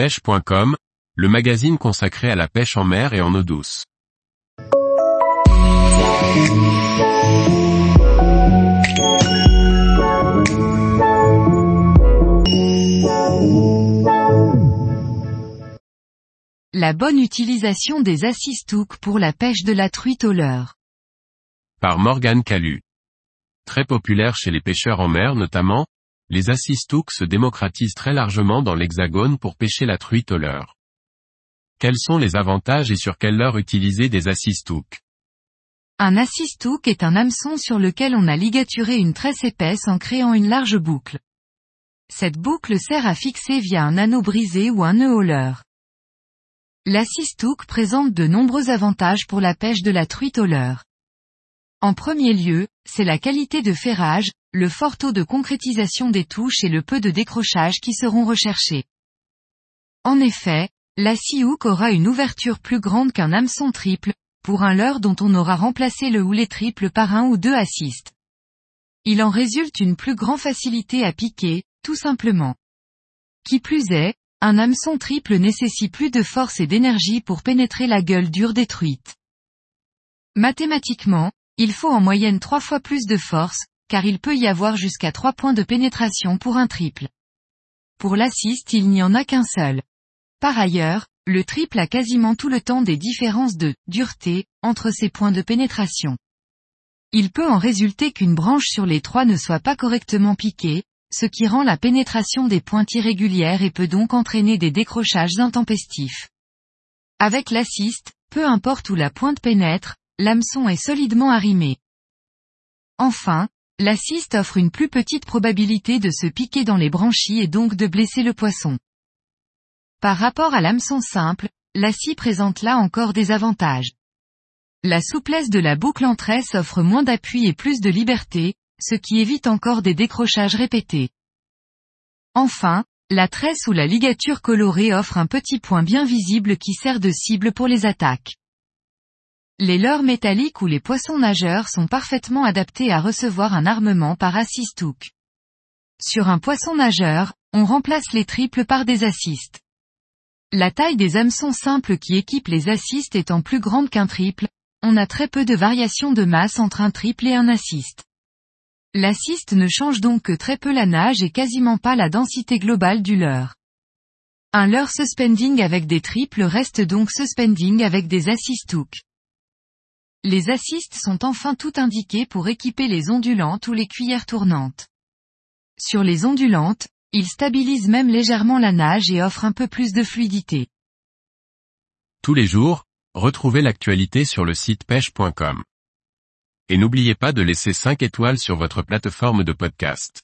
pêche.com, le magazine consacré à la pêche en mer et en eau douce. La bonne utilisation des assistouks pour la pêche de la truite au leurre. Par Morgane Calu. Très populaire chez les pêcheurs en mer notamment, les assistouks se démocratisent très largement dans l'hexagone pour pêcher la truite au leurre. Quels sont les avantages et sur quelle leurre utiliser des assistouks Un assistouk est un hameçon sur lequel on a ligaturé une tresse épaisse en créant une large boucle. Cette boucle sert à fixer via un anneau brisé ou un nœud au leurre. L'assistouk présente de nombreux avantages pour la pêche de la truite au leurre. En premier lieu, c'est la qualité de ferrage, le fort taux de concrétisation des touches et le peu de décrochage qui seront recherchés. En effet, la hook aura une ouverture plus grande qu'un hameçon triple, pour un leurre dont on aura remplacé le houlet triple par un ou deux assistes. Il en résulte une plus grande facilité à piquer, tout simplement. Qui plus est, un hameçon triple nécessite plus de force et d'énergie pour pénétrer la gueule dure détruite. Mathématiquement, il faut en moyenne trois fois plus de force, car il peut y avoir jusqu'à trois points de pénétration pour un triple. Pour l'assist il n'y en a qu'un seul. Par ailleurs, le triple a quasiment tout le temps des différences de dureté entre ses points de pénétration. Il peut en résulter qu'une branche sur les trois ne soit pas correctement piquée, ce qui rend la pénétration des pointes irrégulière et peut donc entraîner des décrochages intempestifs. Avec l'assist, peu importe où la pointe pénètre, l'hameçon est solidement arrimé. Enfin, L'assist offre une plus petite probabilité de se piquer dans les branchies et donc de blesser le poisson. Par rapport à l'hameçon simple, l'assis présente là encore des avantages. La souplesse de la boucle en tresse offre moins d'appui et plus de liberté, ce qui évite encore des décrochages répétés. Enfin, la tresse ou la ligature colorée offre un petit point bien visible qui sert de cible pour les attaques. Les leurres métalliques ou les poissons nageurs sont parfaitement adaptés à recevoir un armement par assist hook. Sur un poisson nageur, on remplace les triples par des assists. La taille des hameçons simples qui équipent les assists étant plus grande qu'un triple, on a très peu de variation de masse entre un triple et un assist. L'assist ne change donc que très peu la nage et quasiment pas la densité globale du leurre. Un leurre suspending avec des triples reste donc suspending avec des assist hooks. Les assists sont enfin tout indiqués pour équiper les ondulantes ou les cuillères tournantes. Sur les ondulantes, ils stabilisent même légèrement la nage et offrent un peu plus de fluidité. Tous les jours, retrouvez l'actualité sur le site pêche.com. Et n'oubliez pas de laisser 5 étoiles sur votre plateforme de podcast.